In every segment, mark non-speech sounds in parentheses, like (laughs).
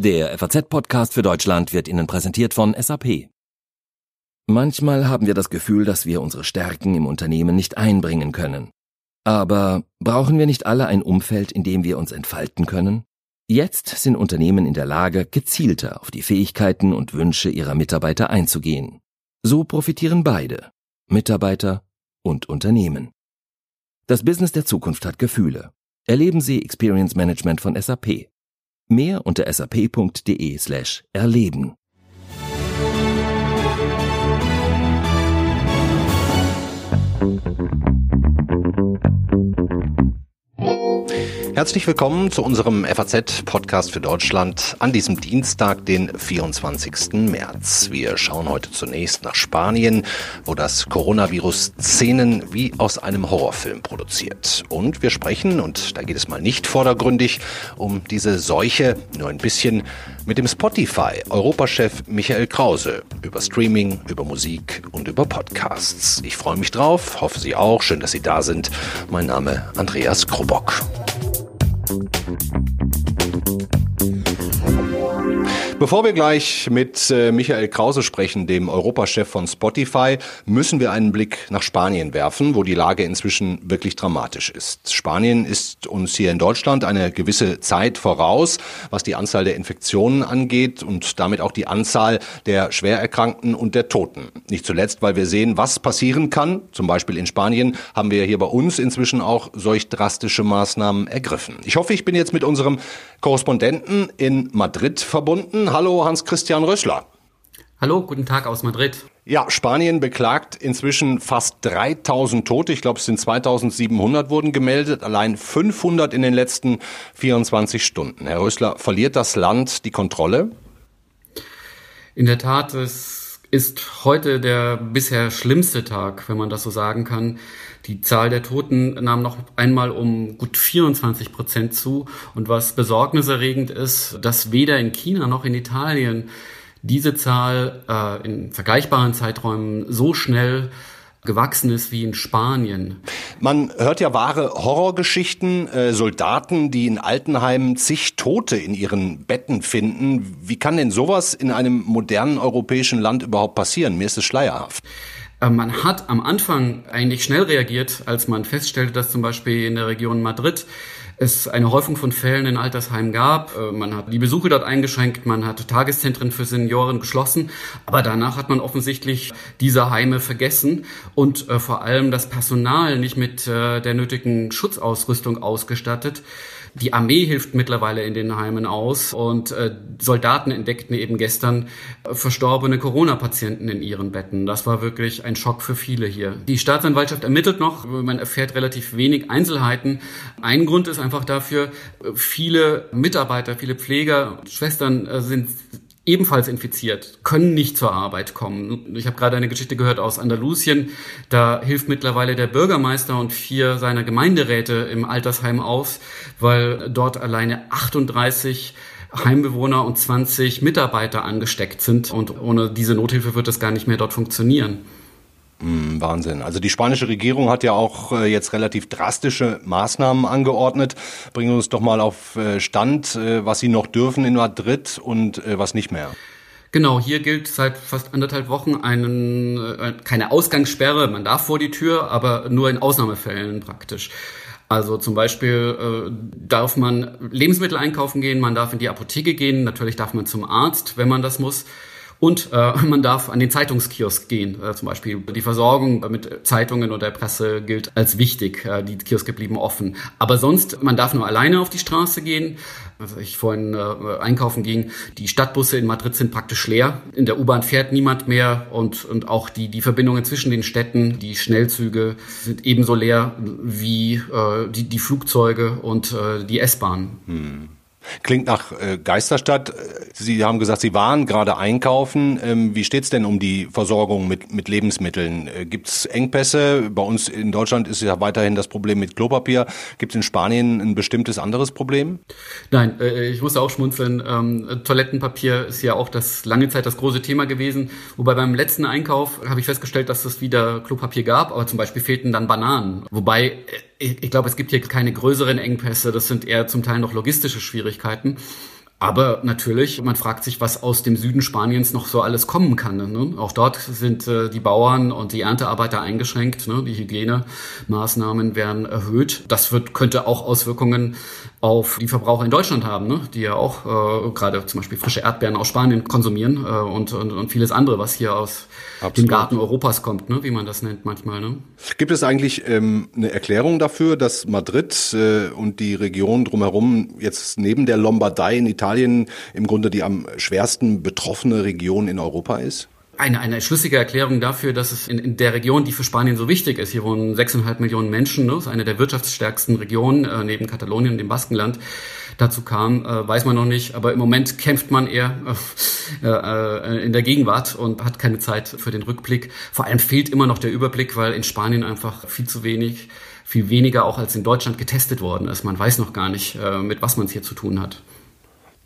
Der FAZ-Podcast für Deutschland wird Ihnen präsentiert von SAP. Manchmal haben wir das Gefühl, dass wir unsere Stärken im Unternehmen nicht einbringen können. Aber brauchen wir nicht alle ein Umfeld, in dem wir uns entfalten können? Jetzt sind Unternehmen in der Lage, gezielter auf die Fähigkeiten und Wünsche ihrer Mitarbeiter einzugehen. So profitieren beide, Mitarbeiter und Unternehmen. Das Business der Zukunft hat Gefühle. Erleben Sie Experience Management von SAP. Mehr unter sap.de slash erleben. Herzlich willkommen zu unserem FAZ-Podcast für Deutschland an diesem Dienstag, den 24. März. Wir schauen heute zunächst nach Spanien, wo das Coronavirus Szenen wie aus einem Horrorfilm produziert. Und wir sprechen, und da geht es mal nicht vordergründig, um diese Seuche, nur ein bisschen, mit dem Spotify-Europachef Michael Krause über Streaming, über Musik und über Podcasts. Ich freue mich drauf, hoffe Sie auch. Schön, dass Sie da sind. Mein Name Andreas Krobock. Thank you. Bevor wir gleich mit äh, Michael Krause sprechen, dem Europachef von Spotify, müssen wir einen Blick nach Spanien werfen, wo die Lage inzwischen wirklich dramatisch ist. Spanien ist uns hier in Deutschland eine gewisse Zeit voraus, was die Anzahl der Infektionen angeht und damit auch die Anzahl der Schwererkrankten und der Toten. Nicht zuletzt, weil wir sehen, was passieren kann. Zum Beispiel in Spanien haben wir hier bei uns inzwischen auch solch drastische Maßnahmen ergriffen. Ich hoffe, ich bin jetzt mit unserem Korrespondenten in Madrid verbunden. Hallo Hans-Christian Rössler. Hallo, guten Tag aus Madrid. Ja, Spanien beklagt inzwischen fast 3000 Tote. Ich glaube, es sind 2700 wurden gemeldet, allein 500 in den letzten 24 Stunden. Herr Rössler, verliert das Land die Kontrolle? In der Tat, es ist heute der bisher schlimmste Tag, wenn man das so sagen kann. Die Zahl der Toten nahm noch einmal um gut 24 Prozent zu. Und was besorgniserregend ist, dass weder in China noch in Italien diese Zahl äh, in vergleichbaren Zeiträumen so schnell gewachsen ist wie in Spanien. Man hört ja wahre Horrorgeschichten, äh, Soldaten, die in Altenheimen zig Tote in ihren Betten finden. Wie kann denn sowas in einem modernen europäischen Land überhaupt passieren? Mir ist es schleierhaft. Äh, man hat am Anfang eigentlich schnell reagiert, als man feststellte, dass zum Beispiel in der Region Madrid es eine Häufung von Fällen in Altersheimen gab. Äh, man hat die Besuche dort eingeschränkt, man hat Tageszentren für Senioren geschlossen, aber danach hat man offensichtlich diese Heime vergessen und äh, vor allem das Personal nicht mit der nötigen Schutzausrüstung ausgestattet. Die Armee hilft mittlerweile in den Heimen aus und äh, Soldaten entdeckten eben gestern äh, verstorbene Corona-Patienten in ihren Betten. Das war wirklich ein Schock für viele hier. Die Staatsanwaltschaft ermittelt noch, man erfährt relativ wenig Einzelheiten. Ein Grund ist einfach dafür, äh, viele Mitarbeiter, viele Pfleger, Schwestern äh, sind ebenfalls infiziert, können nicht zur Arbeit kommen. Ich habe gerade eine Geschichte gehört aus Andalusien. Da hilft mittlerweile der Bürgermeister und vier seiner Gemeinderäte im Altersheim aus, weil dort alleine 38 Heimbewohner und 20 Mitarbeiter angesteckt sind. Und ohne diese Nothilfe wird das gar nicht mehr dort funktionieren. Hm, Wahnsinn. Also die spanische Regierung hat ja auch äh, jetzt relativ drastische Maßnahmen angeordnet. Bringen uns doch mal auf äh, Stand, äh, was sie noch dürfen in Madrid und was nicht mehr. Genau, hier gilt seit fast anderthalb Wochen einen, keine Ausgangssperre. Man darf vor die Tür, aber nur in Ausnahmefällen praktisch. Also zum Beispiel äh, darf man Lebensmittel einkaufen gehen, man darf in die Apotheke gehen, natürlich darf man zum Arzt, wenn man das muss. Und äh, (laughs) man darf an den Zeitungskiosk gehen. Äh, zum Beispiel die Versorgung mit Zeitungen oder Presse gilt als wichtig. Äh, die Kioske blieben offen. Aber sonst, man darf nur alleine auf die Straße gehen. Also ich vorhin äh, einkaufen ging, die Stadtbusse in Madrid sind praktisch leer. In der U-Bahn fährt niemand mehr und, und auch die, die Verbindungen zwischen den Städten, die Schnellzüge sind ebenso leer wie äh, die, die Flugzeuge und äh, die S-Bahn. Hm. Klingt nach äh, Geisterstadt. Sie haben gesagt, Sie waren gerade einkaufen. Ähm, wie steht's denn um die Versorgung mit, mit Lebensmitteln? Äh, Gibt's Engpässe? Bei uns in Deutschland ist ja weiterhin das Problem mit Klopapier. Gibt's in Spanien ein bestimmtes anderes Problem? Nein, äh, ich muss auch schmunzeln. Ähm, Toilettenpapier ist ja auch das lange Zeit das große Thema gewesen. Wobei beim letzten Einkauf habe ich festgestellt, dass es wieder Klopapier gab, aber zum Beispiel fehlten dann Bananen. Wobei äh, ich, ich glaube, es gibt hier keine größeren Engpässe. Das sind eher zum Teil noch logistische Schwierigkeiten. Aber natürlich, man fragt sich, was aus dem Süden Spaniens noch so alles kommen kann. Ne? Auch dort sind äh, die Bauern und die Erntearbeiter eingeschränkt. Ne? Die Hygienemaßnahmen werden erhöht. Das wird, könnte auch Auswirkungen auf die Verbraucher in Deutschland haben, ne? die ja auch äh, gerade zum Beispiel frische Erdbeeren aus Spanien konsumieren äh, und, und, und vieles andere, was hier aus Absolut. dem Garten Europas kommt, ne? wie man das nennt manchmal. Ne? Gibt es eigentlich ähm, eine Erklärung dafür, dass Madrid äh, und die Region drumherum jetzt neben der Lombardei in Italien im Grunde die am schwersten betroffene Region in Europa ist? eine, eine schlüssige Erklärung dafür, dass es in, in der Region, die für Spanien so wichtig ist, hier wohnen 6,5 Millionen Menschen, ne, ist eine der wirtschaftsstärksten Regionen äh, neben Katalonien und dem Baskenland, dazu kam, äh, weiß man noch nicht. Aber im Moment kämpft man eher (laughs) äh, äh, in der Gegenwart und hat keine Zeit für den Rückblick. Vor allem fehlt immer noch der Überblick, weil in Spanien einfach viel zu wenig, viel weniger auch als in Deutschland getestet worden ist. Man weiß noch gar nicht, äh, mit was man es hier zu tun hat.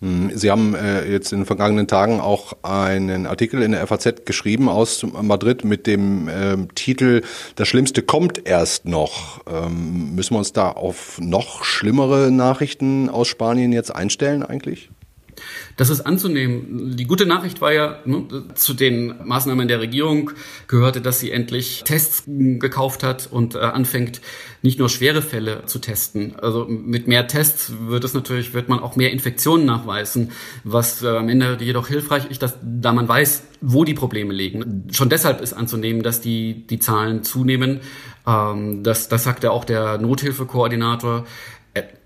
Hm, Sie haben äh, jetzt in den vergangenen Tagen auch einen Artikel in der FAZ geschrieben aus Madrid mit dem äh, Titel Das Schlimmste kommt erst noch. Ähm, müssen wir uns da auf noch schlimmere Nachrichten aus Spanien jetzt einstellen eigentlich? Das ist anzunehmen. Die gute Nachricht war ja, ne, zu den Maßnahmen der Regierung gehörte, dass sie endlich Tests gekauft hat und äh, anfängt, nicht nur schwere Fälle zu testen. Also mit mehr Tests wird es natürlich, wird man auch mehr Infektionen nachweisen, was äh, am Ende jedoch hilfreich ist, dass, da man weiß, wo die Probleme liegen. Schon deshalb ist anzunehmen, dass die, die Zahlen zunehmen. Ähm, das, das sagte auch der Nothilfekoordinator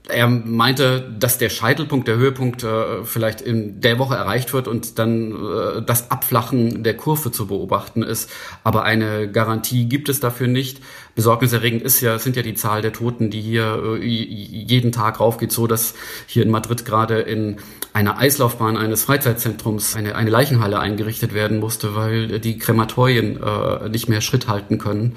er meinte, dass der Scheitelpunkt, der Höhepunkt äh, vielleicht in der Woche erreicht wird und dann äh, das Abflachen der Kurve zu beobachten ist. Aber eine Garantie gibt es dafür nicht. Besorgniserregend ist ja, sind ja die Zahl der Toten, die hier äh, jeden Tag raufgeht, so dass hier in Madrid gerade in einer Eislaufbahn eines Freizeitzentrums eine, eine Leichenhalle eingerichtet werden musste, weil die Krematorien äh, nicht mehr Schritt halten können.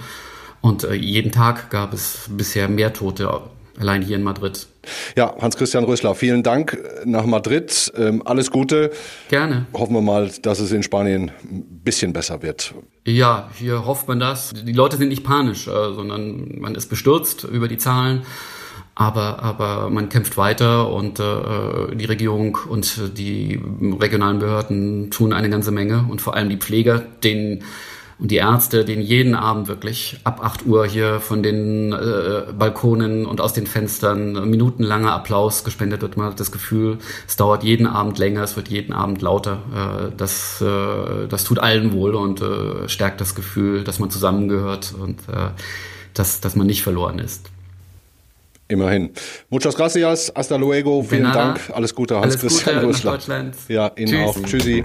Und äh, jeden Tag gab es bisher mehr Tote allein hier in Madrid. Ja, Hans-Christian Rösler, vielen Dank nach Madrid. Ähm, alles Gute. Gerne. Hoffen wir mal, dass es in Spanien ein bisschen besser wird. Ja, hier hofft man das. Die Leute sind nicht panisch, äh, sondern man ist bestürzt über die Zahlen. Aber, aber man kämpft weiter und äh, die Regierung und die regionalen Behörden tun eine ganze Menge und vor allem die Pfleger, denen und die Ärzte, denen jeden Abend wirklich ab 8 Uhr hier von den äh, Balkonen und aus den Fenstern minutenlanger Applaus gespendet wird. Man hat das Gefühl, es dauert jeden Abend länger, es wird jeden Abend lauter. Äh, das, äh, das tut allen wohl und äh, stärkt das Gefühl, dass man zusammengehört und äh, dass, dass man nicht verloren ist. Immerhin. Muchas gracias, hasta luego, vielen. Dank, alles Gute, Hans-Christian Deutschland. Ja, Ihnen Tschüss. auch. Tschüssi.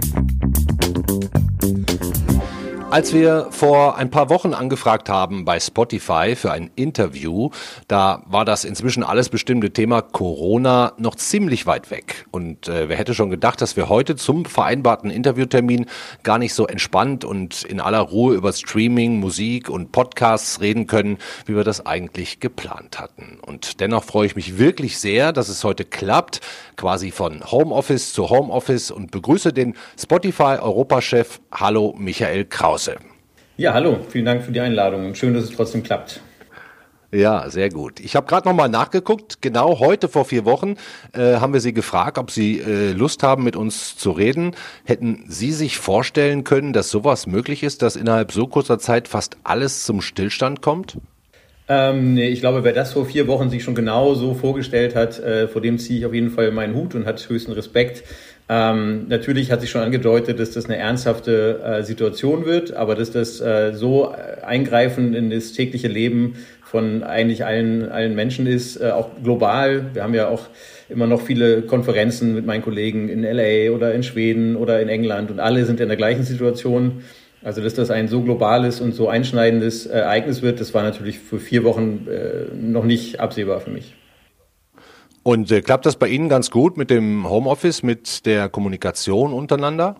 Als wir vor ein paar Wochen angefragt haben bei Spotify für ein Interview, da war das inzwischen alles bestimmte Thema Corona noch ziemlich weit weg. Und äh, wer hätte schon gedacht, dass wir heute zum vereinbarten Interviewtermin gar nicht so entspannt und in aller Ruhe über Streaming, Musik und Podcasts reden können, wie wir das eigentlich geplant hatten. Und dennoch freue ich mich wirklich sehr, dass es heute klappt, quasi von Homeoffice zu Homeoffice und begrüße den Spotify Europachef. Hallo Michael Krause. Große. Ja, hallo, vielen Dank für die Einladung und schön, dass es trotzdem klappt. Ja, sehr gut. Ich habe gerade nochmal nachgeguckt. Genau heute vor vier Wochen äh, haben wir Sie gefragt, ob Sie äh, Lust haben, mit uns zu reden. Hätten Sie sich vorstellen können, dass sowas möglich ist, dass innerhalb so kurzer Zeit fast alles zum Stillstand kommt? Ähm, nee, ich glaube, wer das vor vier Wochen sich schon genau so vorgestellt hat, äh, vor dem ziehe ich auf jeden Fall meinen Hut und hat höchsten Respekt. Ähm, natürlich hat sich schon angedeutet, dass das eine ernsthafte äh, Situation wird, aber dass das äh, so eingreifend in das tägliche Leben von eigentlich allen, allen Menschen ist, äh, auch global. Wir haben ja auch immer noch viele Konferenzen mit meinen Kollegen in LA oder in Schweden oder in England und alle sind in der gleichen Situation. Also, dass das ein so globales und so einschneidendes Ereignis wird, das war natürlich für vier Wochen äh, noch nicht absehbar für mich. Und äh, klappt das bei Ihnen ganz gut mit dem Homeoffice, mit der Kommunikation untereinander?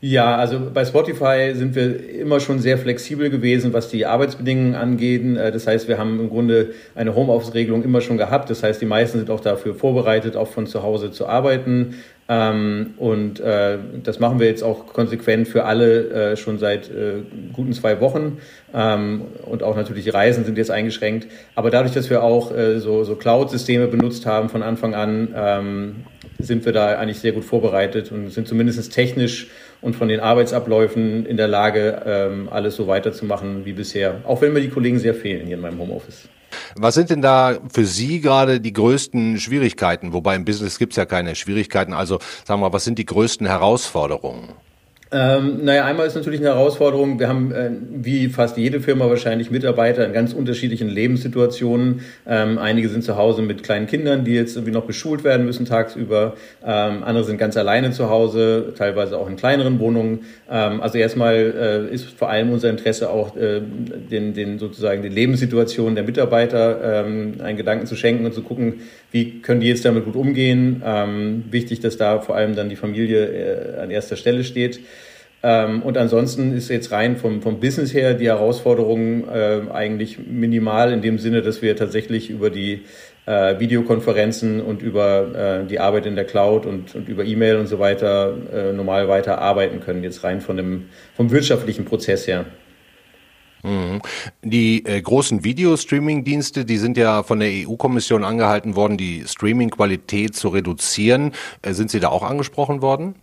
Ja, also bei Spotify sind wir immer schon sehr flexibel gewesen, was die Arbeitsbedingungen angeht. Äh, das heißt, wir haben im Grunde eine Homeoffice-Regelung immer schon gehabt. Das heißt, die meisten sind auch dafür vorbereitet, auch von zu Hause zu arbeiten. Ähm, und äh, das machen wir jetzt auch konsequent für alle äh, schon seit äh, guten zwei Wochen. Ähm, und auch natürlich Reisen sind jetzt eingeschränkt. Aber dadurch, dass wir auch äh, so, so Cloud-Systeme benutzt haben von Anfang an, ähm, sind wir da eigentlich sehr gut vorbereitet und sind zumindest technisch und von den Arbeitsabläufen in der Lage, ähm, alles so weiterzumachen wie bisher. Auch wenn mir die Kollegen sehr fehlen hier in meinem Homeoffice. Was sind denn da für Sie gerade die größten Schwierigkeiten? Wobei im Business gibt es ja keine Schwierigkeiten. Also sagen wir mal, was sind die größten Herausforderungen? Ähm, naja, einmal ist natürlich eine Herausforderung. Wir haben, äh, wie fast jede Firma wahrscheinlich, Mitarbeiter in ganz unterschiedlichen Lebenssituationen. Ähm, einige sind zu Hause mit kleinen Kindern, die jetzt irgendwie noch beschult werden müssen tagsüber. Ähm, andere sind ganz alleine zu Hause, teilweise auch in kleineren Wohnungen. Ähm, also erstmal äh, ist vor allem unser Interesse auch, äh, den, den sozusagen die Lebenssituation der Mitarbeiter ähm, einen Gedanken zu schenken und zu gucken, wie können die jetzt damit gut umgehen. Ähm, wichtig, dass da vor allem dann die Familie äh, an erster Stelle steht. Ähm, und ansonsten ist jetzt rein vom, vom Business her die Herausforderung äh, eigentlich minimal in dem Sinne, dass wir tatsächlich über die äh, Videokonferenzen und über äh, die Arbeit in der Cloud und, und über E-Mail und so weiter äh, normal weiter arbeiten können, jetzt rein von dem, vom wirtschaftlichen Prozess her. Mhm. Die äh, großen Videostreaming-Dienste, die sind ja von der EU-Kommission angehalten worden, die Streaming-Qualität zu reduzieren. Äh, sind Sie da auch angesprochen worden?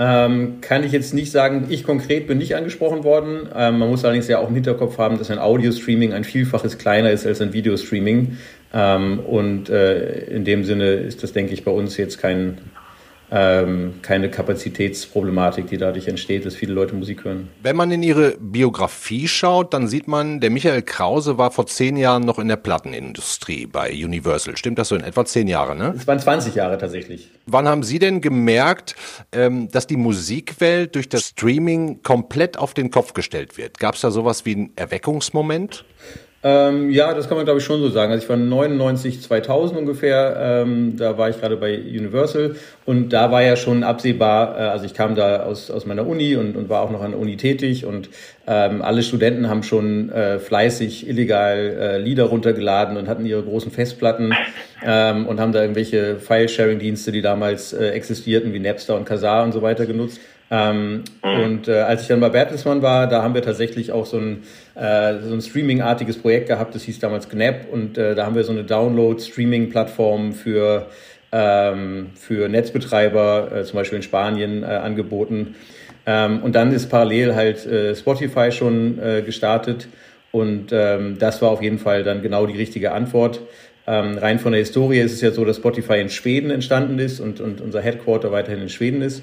Ähm, kann ich jetzt nicht sagen, ich konkret bin nicht angesprochen worden. Ähm, man muss allerdings ja auch im Hinterkopf haben, dass ein Audio-Streaming ein Vielfaches kleiner ist als ein Videostreaming. Ähm, und äh, in dem Sinne ist das, denke ich, bei uns jetzt kein, ähm, keine Kapazitätsproblematik, die dadurch entsteht, dass viele Leute Musik hören. Wenn man in Ihre Biografie schaut, dann sieht man, der Michael Krause war vor zehn Jahren noch in der Plattenindustrie bei Universal. Stimmt das so in etwa zehn Jahre, ne? Es waren 20 Jahre tatsächlich. Wann haben Sie denn gemerkt, ähm, dass die Musikwelt durch das Streaming komplett auf den Kopf gestellt wird? Gab es da sowas wie einen Erweckungsmoment? Ähm, ja, das kann man glaube ich schon so sagen. Also ich war 99, 2000 ungefähr, ähm, da war ich gerade bei Universal und da war ja schon absehbar, äh, also ich kam da aus, aus meiner Uni und, und war auch noch an der Uni tätig und ähm, alle Studenten haben schon äh, fleißig illegal äh, Lieder runtergeladen und hatten ihre großen Festplatten ähm, und haben da irgendwelche File-Sharing-Dienste, die damals äh, existierten, wie Napster und Kazaa und so weiter genutzt. Ähm, mhm. Und äh, als ich dann bei Bertelsmann war, da haben wir tatsächlich auch so ein, äh, so ein Streaming-artiges Projekt gehabt, das hieß damals Gnap und äh, da haben wir so eine Download-Streaming-Plattform für, ähm, für Netzbetreiber, äh, zum Beispiel in Spanien, äh, angeboten. Ähm, und dann ist parallel halt äh, Spotify schon äh, gestartet und ähm, das war auf jeden Fall dann genau die richtige Antwort. Ähm, rein von der Historie ist es ja so, dass Spotify in Schweden entstanden ist und, und unser Headquarter weiterhin in Schweden ist.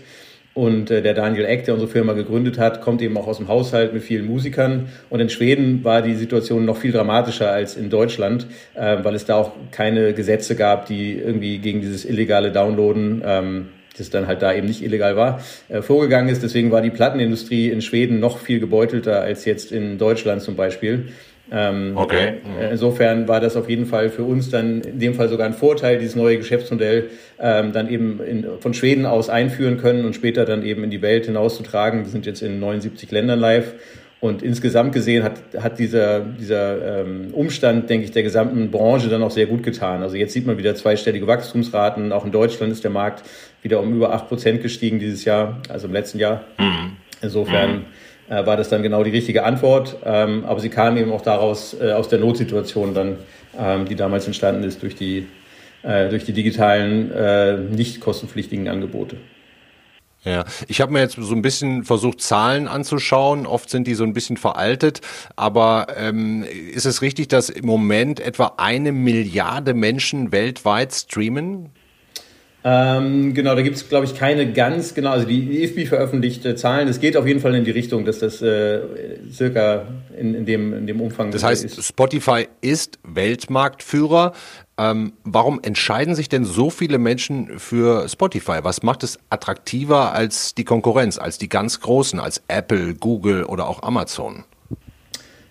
Und äh, der Daniel Eck, der unsere Firma gegründet hat, kommt eben auch aus dem Haushalt mit vielen Musikern. Und in Schweden war die Situation noch viel dramatischer als in Deutschland, äh, weil es da auch keine Gesetze gab, die irgendwie gegen dieses illegale Downloaden, ähm, das dann halt da eben nicht illegal war, äh, vorgegangen ist. Deswegen war die Plattenindustrie in Schweden noch viel gebeutelter als jetzt in Deutschland zum Beispiel. Ähm, okay. Äh, insofern war das auf jeden Fall für uns dann in dem Fall sogar ein Vorteil, dieses neue Geschäftsmodell ähm, dann eben in, von Schweden aus einführen können und später dann eben in die Welt hinauszutragen. Wir sind jetzt in 79 Ländern live. Und insgesamt gesehen hat, hat dieser, dieser ähm, Umstand, denke ich, der gesamten Branche dann auch sehr gut getan. Also jetzt sieht man wieder zweistellige Wachstumsraten. Auch in Deutschland ist der Markt wieder um über acht Prozent gestiegen dieses Jahr, also im letzten Jahr. Mhm. Insofern mhm äh, war das dann genau die richtige Antwort. Ähm, aber sie kam eben auch daraus, äh, aus der Notsituation dann, ähm, die damals entstanden ist durch die, äh, durch die digitalen, äh, nicht kostenpflichtigen Angebote. Ja, ich habe mir jetzt so ein bisschen versucht, Zahlen anzuschauen. Oft sind die so ein bisschen veraltet. Aber ähm, ist es richtig, dass im Moment etwa eine Milliarde Menschen weltweit streamen? Ähm, genau, da gibt es, glaube ich, keine ganz genau, also die IFBI veröffentlichte Zahlen. Es geht auf jeden Fall in die Richtung, dass das äh, circa in, in, dem, in dem Umfang Das heißt, ist. Spotify ist Weltmarktführer. Ähm, warum entscheiden sich denn so viele Menschen für Spotify? Was macht es attraktiver als die Konkurrenz, als die ganz Großen, als Apple, Google oder auch Amazon?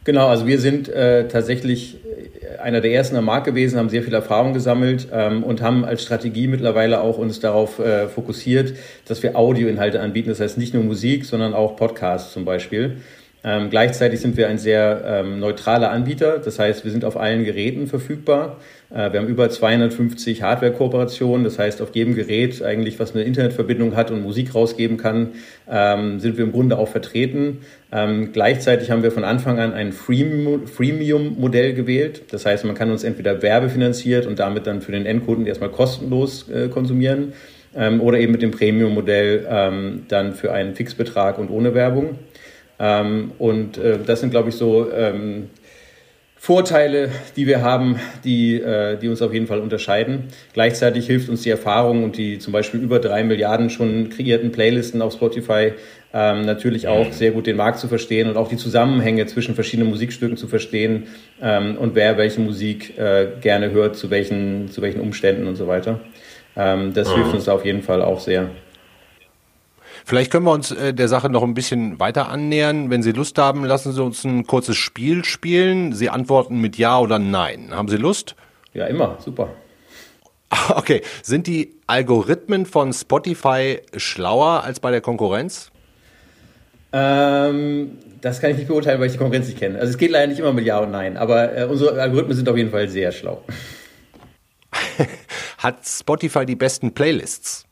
Genau, also wir sind äh, tatsächlich äh, einer der ersten am Markt gewesen, haben sehr viel Erfahrung gesammelt ähm, und haben als Strategie mittlerweile auch uns darauf äh, fokussiert, dass wir Audioinhalte anbieten. Das heißt nicht nur Musik, sondern auch Podcasts zum Beispiel. Ähm, gleichzeitig sind wir ein sehr ähm, neutraler Anbieter. Das heißt, wir sind auf allen Geräten verfügbar. Äh, wir haben über 250 Hardware-Kooperationen. Das heißt, auf jedem Gerät eigentlich, was eine Internetverbindung hat und Musik rausgeben kann, ähm, sind wir im Grunde auch vertreten. Ähm, gleichzeitig haben wir von Anfang an ein Freemium-Modell gewählt. Das heißt, man kann uns entweder werbefinanziert und damit dann für den Endkunden erstmal kostenlos äh, konsumieren ähm, oder eben mit dem Premium-Modell ähm, dann für einen Fixbetrag und ohne Werbung. Ähm, und äh, das sind, glaube ich, so ähm, Vorteile, die wir haben, die, äh, die uns auf jeden Fall unterscheiden. Gleichzeitig hilft uns die Erfahrung und die zum Beispiel über drei Milliarden schon kreierten Playlisten auf Spotify ähm, natürlich auch sehr gut den Markt zu verstehen und auch die Zusammenhänge zwischen verschiedenen Musikstücken zu verstehen ähm, und wer welche Musik äh, gerne hört, zu welchen, zu welchen Umständen und so weiter. Ähm, das mhm. hilft uns auf jeden Fall auch sehr. Vielleicht können wir uns äh, der Sache noch ein bisschen weiter annähern. Wenn Sie Lust haben, lassen Sie uns ein kurzes Spiel spielen. Sie antworten mit Ja oder Nein. Haben Sie Lust? Ja, immer. Super. (laughs) Okay. Sind die Algorithmen von Spotify schlauer als bei der Konkurrenz? Ähm, das kann ich nicht beurteilen, weil ich die Konkurrenz nicht kenne. Also es geht leider nicht immer mit Ja und Nein, aber äh, unsere Algorithmen sind auf jeden Fall sehr schlau. (laughs) Hat Spotify die besten Playlists?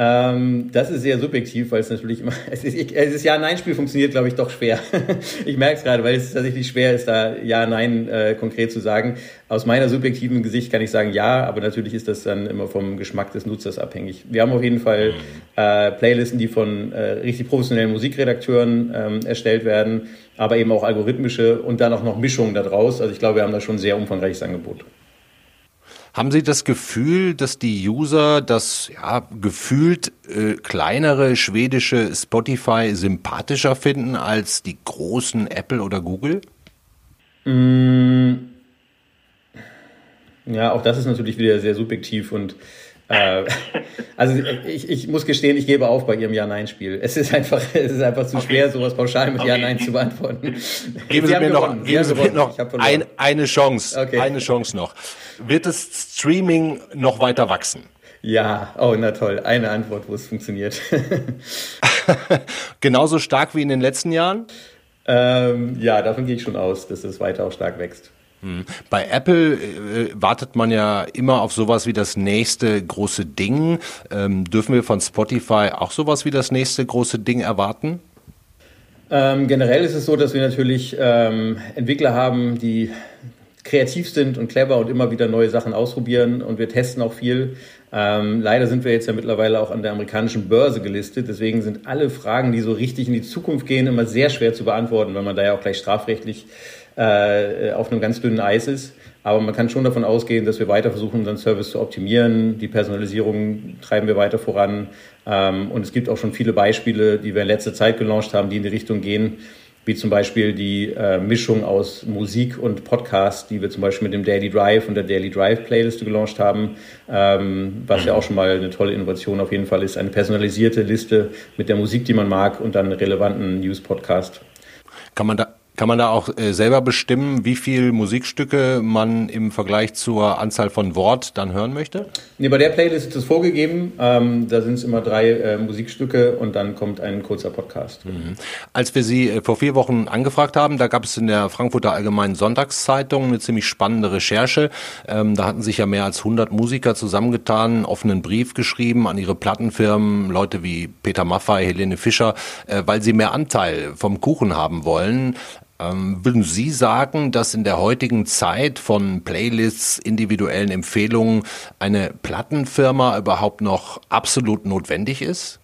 Ähm, das ist sehr subjektiv, weil es natürlich immer, (laughs) es ist, es ist Ja-Nein-Spiel funktioniert, glaube ich, doch schwer. (laughs) ich merke es gerade, weil es tatsächlich schwer ist, da Ja-Nein äh, konkret zu sagen. Aus meiner subjektiven Gesicht kann ich sagen Ja, aber natürlich ist das dann immer vom Geschmack des Nutzers abhängig. Wir haben auf jeden Fall äh, Playlisten, die von äh, richtig professionellen Musikredakteuren ähm, erstellt werden, aber eben auch algorithmische und dann auch noch Mischungen daraus. Also ich glaube, wir haben da schon ein sehr umfangreiches Angebot. Haben Sie das Gefühl, dass die User das ja, gefühlt äh, kleinere schwedische Spotify sympathischer finden als die großen Apple oder Google? Mm. Ja, auch das ist natürlich wieder sehr subjektiv und äh, also ich, ich muss gestehen, ich gebe auf bei Ihrem Ja-Nein-Spiel. Es ist einfach, (laughs) es ist einfach zu okay. schwer, sowas pauschal mit okay. Ja-Nein zu beantworten. Geben (laughs) Sie, Sie mir noch, geben Sie mir noch ein, eine Chance, okay. eine Chance noch. Wird das Streaming noch weiter wachsen? Ja, oh, na toll. Eine Antwort, wo es funktioniert. (laughs) Genauso stark wie in den letzten Jahren? Ähm, ja, davon gehe ich schon aus, dass es weiter auch stark wächst. Hm. Bei Apple äh, wartet man ja immer auf sowas wie das nächste große Ding. Ähm, dürfen wir von Spotify auch sowas wie das nächste große Ding erwarten? Ähm, generell ist es so, dass wir natürlich ähm, Entwickler haben, die kreativ sind und clever und immer wieder neue Sachen ausprobieren und wir testen auch viel. Ähm, leider sind wir jetzt ja mittlerweile auch an der amerikanischen Börse gelistet. Deswegen sind alle Fragen, die so richtig in die Zukunft gehen, immer sehr schwer zu beantworten, weil man da ja auch gleich strafrechtlich äh, auf einem ganz dünnen Eis ist. Aber man kann schon davon ausgehen, dass wir weiter versuchen, unseren Service zu optimieren. Die Personalisierung treiben wir weiter voran. Ähm, und es gibt auch schon viele Beispiele, die wir in letzter Zeit gelauncht haben, die in die Richtung gehen, wie zum Beispiel die äh, Mischung aus Musik und Podcast, die wir zum Beispiel mit dem Daily Drive und der Daily Drive Playliste gelauncht haben, ähm, was ja auch schon mal eine tolle Innovation auf jeden Fall ist. Eine personalisierte Liste mit der Musik, die man mag und dann relevanten News-Podcast. Kann man da kann man da auch äh, selber bestimmen, wie viel Musikstücke man im Vergleich zur Anzahl von Wort dann hören möchte? Nee, bei der Playlist ist es vorgegeben. Ähm, da sind es immer drei äh, Musikstücke und dann kommt ein kurzer Podcast. Mhm. Als wir Sie äh, vor vier Wochen angefragt haben, da gab es in der Frankfurter Allgemeinen Sonntagszeitung eine ziemlich spannende Recherche. Ähm, da hatten sich ja mehr als 100 Musiker zusammengetan, einen offenen Brief geschrieben an ihre Plattenfirmen, Leute wie Peter Maffay, Helene Fischer, äh, weil sie mehr Anteil vom Kuchen haben wollen. Ähm, würden Sie sagen, dass in der heutigen Zeit von Playlists, individuellen Empfehlungen eine Plattenfirma überhaupt noch absolut notwendig ist?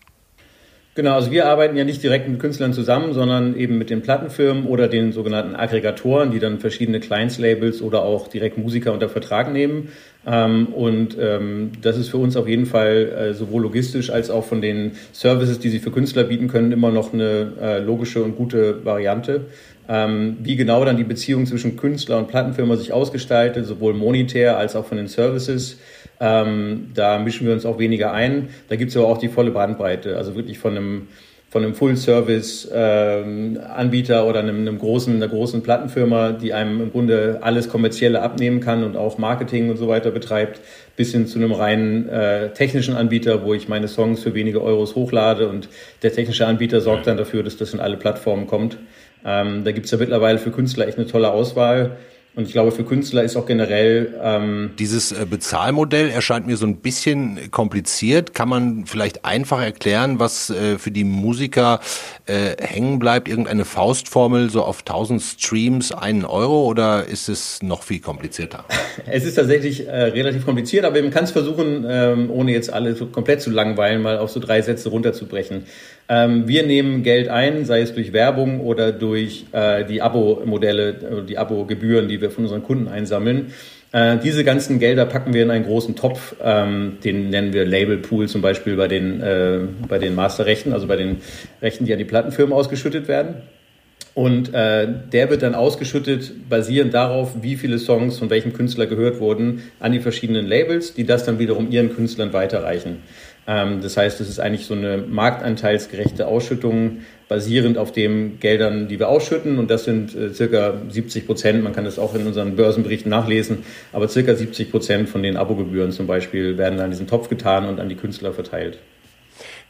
Genau, also wir arbeiten ja nicht direkt mit Künstlern zusammen, sondern eben mit den Plattenfirmen oder den sogenannten Aggregatoren, die dann verschiedene Clients-Labels oder auch direkt Musiker unter Vertrag nehmen. Ähm, und ähm, das ist für uns auf jeden Fall äh, sowohl logistisch als auch von den Services, die sie für Künstler bieten können, immer noch eine äh, logische und gute Variante. Ähm, wie genau dann die Beziehung zwischen Künstler und Plattenfirma sich ausgestaltet, sowohl monetär als auch von den Services. Ähm, da mischen wir uns auch weniger ein. Da gibt es aber auch die volle Bandbreite, also wirklich von einem von einem Full-Service-Anbieter ähm, oder einem, einem, großen, einer großen Plattenfirma, die einem im Grunde alles Kommerzielle abnehmen kann und auch Marketing und so weiter betreibt, bis hin zu einem reinen äh, technischen Anbieter, wo ich meine Songs für wenige Euros hochlade und der technische Anbieter sorgt dann dafür, dass das in alle Plattformen kommt. Ähm, da gibt es ja mittlerweile für Künstler echt eine tolle Auswahl. Und ich glaube, für Künstler ist auch generell ähm dieses äh, Bezahlmodell erscheint mir so ein bisschen kompliziert. Kann man vielleicht einfach erklären, was äh, für die Musiker äh, hängen bleibt? Irgendeine Faustformel so auf 1000 Streams einen Euro oder ist es noch viel komplizierter? (laughs) Es ist tatsächlich relativ kompliziert, aber man kann es versuchen, ähm, ohne jetzt alle so komplett zu langweilen, mal auf so drei Sätze runterzubrechen. Ähm, wir nehmen Geld ein, sei es durch Werbung oder durch äh, die Abo-Modelle, äh, die Abo-Gebühren, die wir von unseren Kunden einsammeln. Äh, diese ganzen Gelder packen wir in einen großen Topf, ähm, den nennen wir Label Pool zum Beispiel bei den, äh, bei den Masterrechten, also bei den Rechten, die an die Plattenfirmen ausgeschüttet werden. Und äh, der wird dann ausgeschüttet, basierend darauf, wie viele Songs von welchem Künstler gehört wurden, an die verschiedenen Labels, die das dann wiederum ihren Künstlern weiterreichen. Ähm, das heißt, es ist eigentlich so eine marktanteilsgerechte Ausschüttung basierend auf den Geldern, die wir ausschütten. Und das sind äh, circa 70 Prozent. Man kann das auch in unseren Börsenberichten nachlesen. Aber circa 70 Prozent von den Abogebühren zum Beispiel werden an diesen Topf getan und an die Künstler verteilt.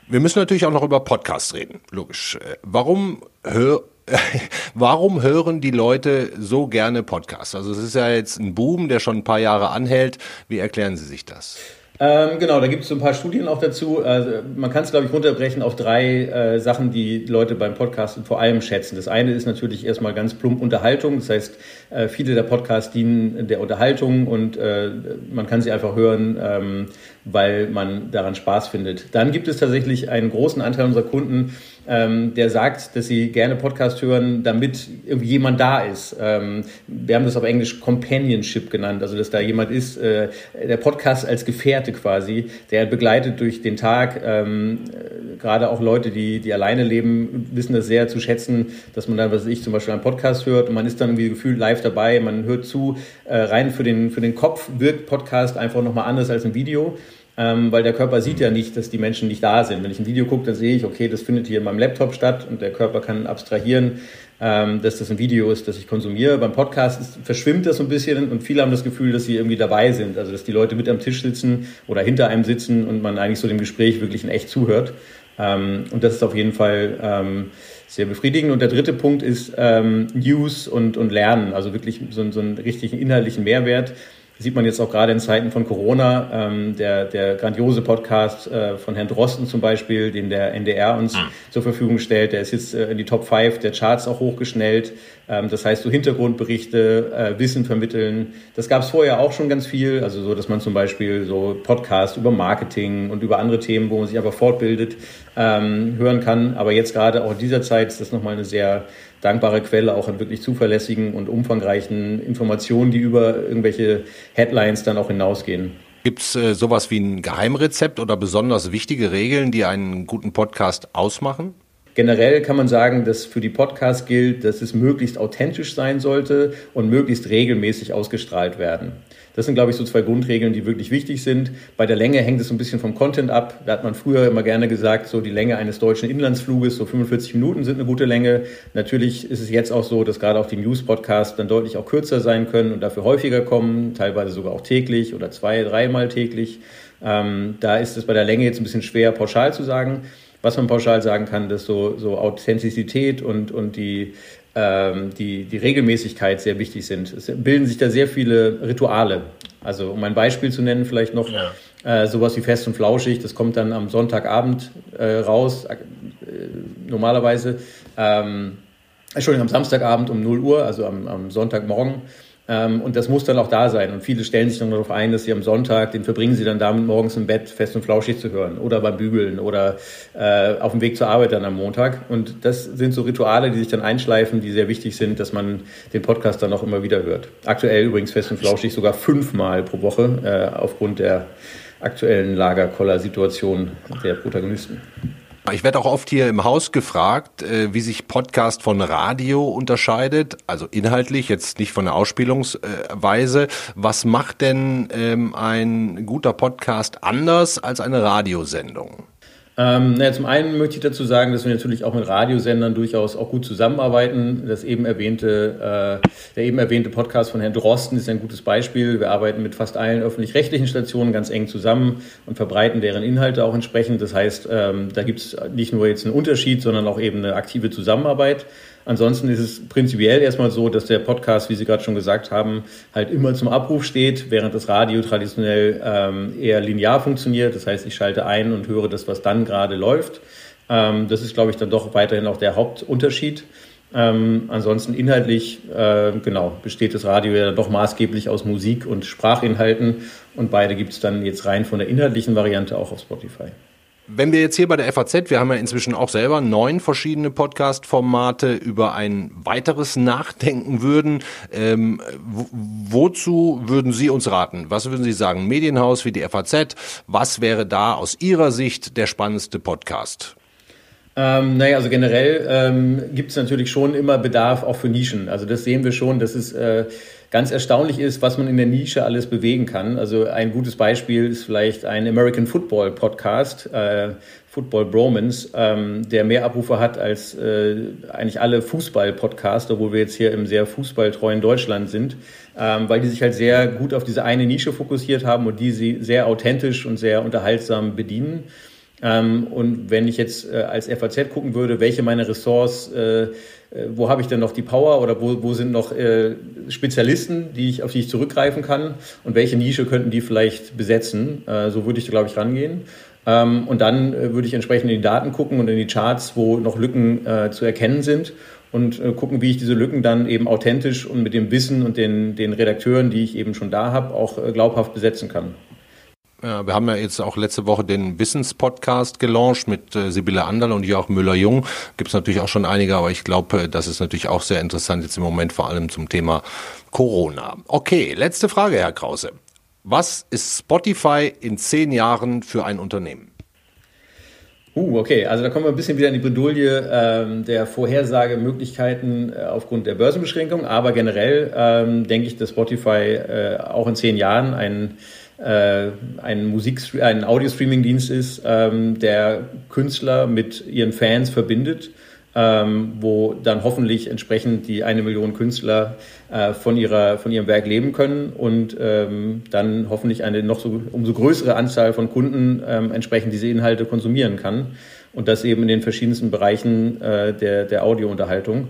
Wir müssen natürlich auch noch über Podcasts reden. Logisch. Äh, warum hör (laughs) Warum hören die Leute so gerne Podcasts? Also es ist ja jetzt ein Boom, der schon ein paar Jahre anhält. Wie erklären Sie sich das? Ähm, genau, da gibt es so ein paar Studien auch dazu. Also man kann es, glaube ich, runterbrechen auf drei äh, Sachen, die Leute beim Podcasten vor allem schätzen. Das eine ist natürlich erstmal ganz plump Unterhaltung. Das heißt, äh, viele der Podcasts dienen der Unterhaltung und äh, man kann sie einfach hören, ähm, weil man daran Spaß findet. Dann gibt es tatsächlich einen großen Anteil unserer Kunden, ähm, der sagt, dass sie gerne Podcast hören, damit irgendwie jemand da ist. Ähm, wir haben das auf Englisch Companionship genannt, also dass da jemand ist, äh, der Podcast als Gefährte quasi, der begleitet durch den Tag. Ähm, äh, gerade auch Leute, die, die alleine leben, wissen das sehr zu schätzen, dass man dann, was ich zum Beispiel einen Podcast hört und man ist dann irgendwie gefühlt live dabei, man hört zu. Äh, rein für den, für den Kopf wirkt Podcast einfach nochmal anders als ein Video ähm, weil der Körper sieht ja nicht, dass die Menschen nicht da sind. Wenn ich ein Video gucke, dann sehe ich, okay, das findet hier in meinem Laptop statt und der Körper kann abstrahieren, ähm, dass das ein Video ist, das ich konsumiere. Beim Podcast ist, verschwimmt das so ein bisschen und viele haben das Gefühl, dass sie irgendwie dabei sind, also dass die Leute mit am Tisch sitzen oder hinter einem sitzen und man eigentlich so dem Gespräch wirklich in echt zuhört. Ähm, und das ist auf jeden Fall ähm, sehr befriedigend. Und der dritte Punkt ist ähm, News und, und Lernen, also wirklich so, so einen richtigen inhaltlichen Mehrwert sieht man jetzt auch gerade in Zeiten von Corona. Ähm, der, der grandiose Podcast äh, von Herrn Drosten zum Beispiel, den der NDR uns mhm. zur Verfügung stellt, der ist jetzt äh, in die Top 5 der Charts auch hochgeschnellt. Ähm, das heißt, so Hintergrundberichte, äh, Wissen vermitteln. Das gab es vorher auch schon ganz viel. Also so, dass man zum Beispiel so Podcast über Marketing und über andere Themen, wo man sich einfach fortbildet, ähm, hören kann. Aber jetzt gerade auch in dieser Zeit ist das nochmal eine sehr dankbare Quelle auch an wirklich zuverlässigen und umfangreichen Informationen, die über irgendwelche Headlines dann auch hinausgehen. Gibt es äh, sowas wie ein Geheimrezept oder besonders wichtige Regeln, die einen guten Podcast ausmachen? Generell kann man sagen, dass für die Podcasts gilt, dass es möglichst authentisch sein sollte und möglichst regelmäßig ausgestrahlt werden. Das sind, glaube ich, so zwei Grundregeln, die wirklich wichtig sind. Bei der Länge hängt es so ein bisschen vom Content ab. Da hat man früher immer gerne gesagt, so die Länge eines deutschen Inlandsfluges, so 45 Minuten sind eine gute Länge. Natürlich ist es jetzt auch so, dass gerade auch die News-Podcasts dann deutlich auch kürzer sein können und dafür häufiger kommen, teilweise sogar auch täglich oder zwei, dreimal täglich. Ähm, da ist es bei der Länge jetzt ein bisschen schwer pauschal zu sagen. Was man pauschal sagen kann, dass so, so Authentizität und, und die die, die Regelmäßigkeit sehr wichtig sind. Es bilden sich da sehr viele Rituale. Also um ein Beispiel zu nennen, vielleicht noch ja. äh, sowas wie Fest und Flauschig, das kommt dann am Sonntagabend äh, raus, äh, normalerweise. Ähm, Entschuldigung, am Samstagabend um 0 Uhr, also am, am Sonntagmorgen. Ähm, und das muss dann auch da sein. Und viele stellen sich dann darauf ein, dass sie am Sonntag, den verbringen sie dann damit, morgens im Bett fest und flauschig zu hören oder beim Bügeln oder äh, auf dem Weg zur Arbeit dann am Montag. Und das sind so Rituale, die sich dann einschleifen, die sehr wichtig sind, dass man den Podcast dann auch immer wieder hört. Aktuell übrigens fest und flauschig sogar fünfmal pro Woche äh, aufgrund der aktuellen Lagerkoller-Situation der Protagonisten. Ich werde auch oft hier im Haus gefragt, äh, wie sich Podcast von Radio unterscheidet, also inhaltlich, jetzt nicht von der Ausspielungsweise. Was macht denn ähm, ein guter Podcast anders als eine Radiosendung? Ähm, naja, zum einen möchte ich dazu sagen, dass wir natürlich auch mit Radiosendern durchaus auch gut zusammenarbeiten. Das eben erwähnte, äh, der eben erwähnte Podcast von Herrn Drosten ist ein gutes Beispiel. Wir arbeiten mit fast allen öffentlich-rechtlichen Stationen ganz eng zusammen und verbreiten deren Inhalte auch entsprechend. Das heißt, ähm, da gibt es nicht nur jetzt einen Unterschied, sondern auch eben eine aktive Zusammenarbeit. Ansonsten ist es prinzipiell erstmal so, dass der Podcast, wie Sie gerade schon gesagt haben, halt immer zum Abruf steht, während das Radio traditionell ähm, eher linear funktioniert. Das heißt, ich schalte ein und höre das, was dann gerade läuft. Ähm, das ist, glaube ich, dann doch weiterhin auch der Hauptunterschied. Ähm, ansonsten inhaltlich, äh, genau, besteht das Radio ja doch maßgeblich aus Musik und Sprachinhalten und beide gibt es dann jetzt rein von der inhaltlichen Variante auch auf Spotify. Wenn wir jetzt hier bei der FAZ, wir haben ja inzwischen auch selber neun verschiedene Podcast-Formate über ein weiteres nachdenken würden, ähm, wozu würden Sie uns raten? Was würden Sie sagen? Medienhaus wie die FAZ, was wäre da aus Ihrer Sicht der spannendste Podcast? Ähm, naja, also generell ähm, gibt es natürlich schon immer Bedarf auch für Nischen. Also das sehen wir schon, dass es äh, ganz erstaunlich ist, was man in der Nische alles bewegen kann. Also ein gutes Beispiel ist vielleicht ein American Football Podcast, äh, Football Bromance, ähm, der mehr Abrufe hat als äh, eigentlich alle Fußball-Podcasts, obwohl wir jetzt hier im sehr fußballtreuen Deutschland sind, ähm, weil die sich halt sehr gut auf diese eine Nische fokussiert haben und die sie sehr authentisch und sehr unterhaltsam bedienen. Ähm, und wenn ich jetzt äh, als FAZ gucken würde, welche meine Ressorts, äh, wo habe ich denn noch die Power oder wo, wo sind noch äh, Spezialisten, die ich, auf die ich zurückgreifen kann und welche Nische könnten die vielleicht besetzen, äh, so würde ich da, glaube ich, rangehen. Ähm, und dann äh, würde ich entsprechend in die Daten gucken und in die Charts, wo noch Lücken zu erkennen sind und gucken, wie ich diese Lücken dann eben authentisch und mit dem Wissen und den, den Redakteuren, die ich eben schon da habe, auch glaubhaft besetzen kann. Ja, wir haben ja jetzt auch letzte Woche den Wissenspodcast gelauncht mit äh, Sibylle Anderl und Jörg Müller-Jung. Gibt es natürlich auch schon einige, aber ich glaube, äh, das ist natürlich auch sehr interessant jetzt im Moment vor allem zum Thema Corona. Okay, letzte Frage, Herr Krause. Was ist Spotify in zehn Jahren für ein Unternehmen? Uh, okay, also da kommen wir ein bisschen wieder in die Bredouille ähm, der Vorhersagemöglichkeiten äh, aufgrund der Börsenbeschränkung. Aber generell ähm, denke ich, dass Spotify äh, auch in zehn Jahren ein äh, ein Musik, ein Audio-Streaming-Dienst ist, ähm, der Künstler mit ihren Fans verbindet, ähm, wo dann hoffentlich entsprechend die eine Million Künstler äh, von, ihrer, von ihrem Werk leben können und ähm, dann hoffentlich eine noch so umso größere Anzahl von Kunden ähm, entsprechend diese Inhalte konsumieren kann und das eben in den verschiedensten Bereichen äh, der, der Audiounterhaltung.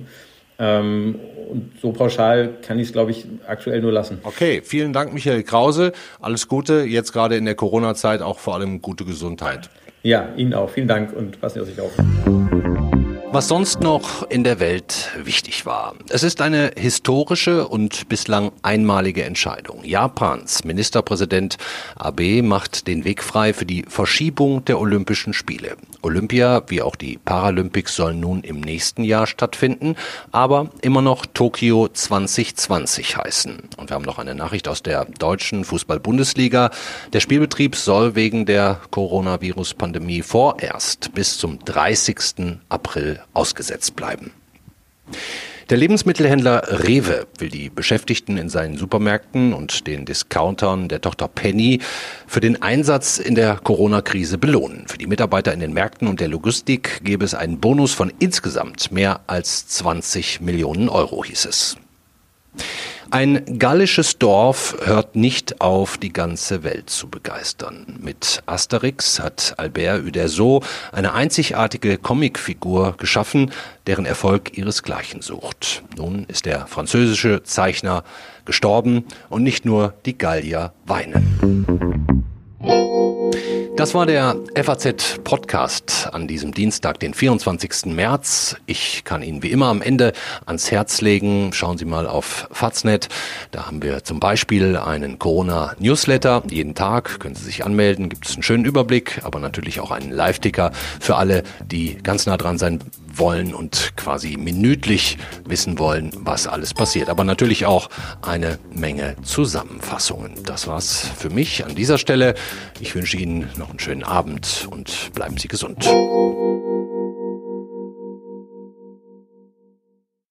Ähm, und so pauschal kann ich es, glaube ich, aktuell nur lassen. Okay, vielen Dank, Michael Krause. Alles Gute, jetzt gerade in der Corona-Zeit auch vor allem gute Gesundheit. Ja, Ihnen auch. Vielen Dank und passen Sie auf sich auf was sonst noch in der Welt wichtig war. Es ist eine historische und bislang einmalige Entscheidung. Japans Ministerpräsident Abe macht den Weg frei für die Verschiebung der Olympischen Spiele. Olympia wie auch die Paralympics sollen nun im nächsten Jahr stattfinden, aber immer noch Tokio 2020 heißen. Und wir haben noch eine Nachricht aus der deutschen Fußball-Bundesliga. Der Spielbetrieb soll wegen der Coronavirus-Pandemie vorerst bis zum 30. April ausgesetzt bleiben. Der Lebensmittelhändler Rewe will die Beschäftigten in seinen Supermärkten und den Discountern der Tochter Penny für den Einsatz in der Corona-Krise belohnen. Für die Mitarbeiter in den Märkten und der Logistik gäbe es einen Bonus von insgesamt mehr als 20 Millionen Euro, hieß es. Ein gallisches Dorf hört nicht auf, die ganze Welt zu begeistern. Mit Asterix hat Albert Uderzo eine einzigartige Comicfigur geschaffen, deren Erfolg ihresgleichen sucht. Nun ist der französische Zeichner gestorben und nicht nur die Gallier weinen. Das war der FAZ Podcast an diesem Dienstag, den 24. März. Ich kann Ihnen wie immer am Ende ans Herz legen. Schauen Sie mal auf Faznet. Da haben wir zum Beispiel einen Corona Newsletter. Jeden Tag können Sie sich anmelden, gibt es einen schönen Überblick, aber natürlich auch einen Live-Ticker für alle, die ganz nah dran sein wollen und quasi minütlich wissen wollen, was alles passiert. Aber natürlich auch eine Menge Zusammenfassungen. Das war's für mich an dieser Stelle. Ich wünsche Ihnen noch einen schönen Abend und bleiben Sie gesund.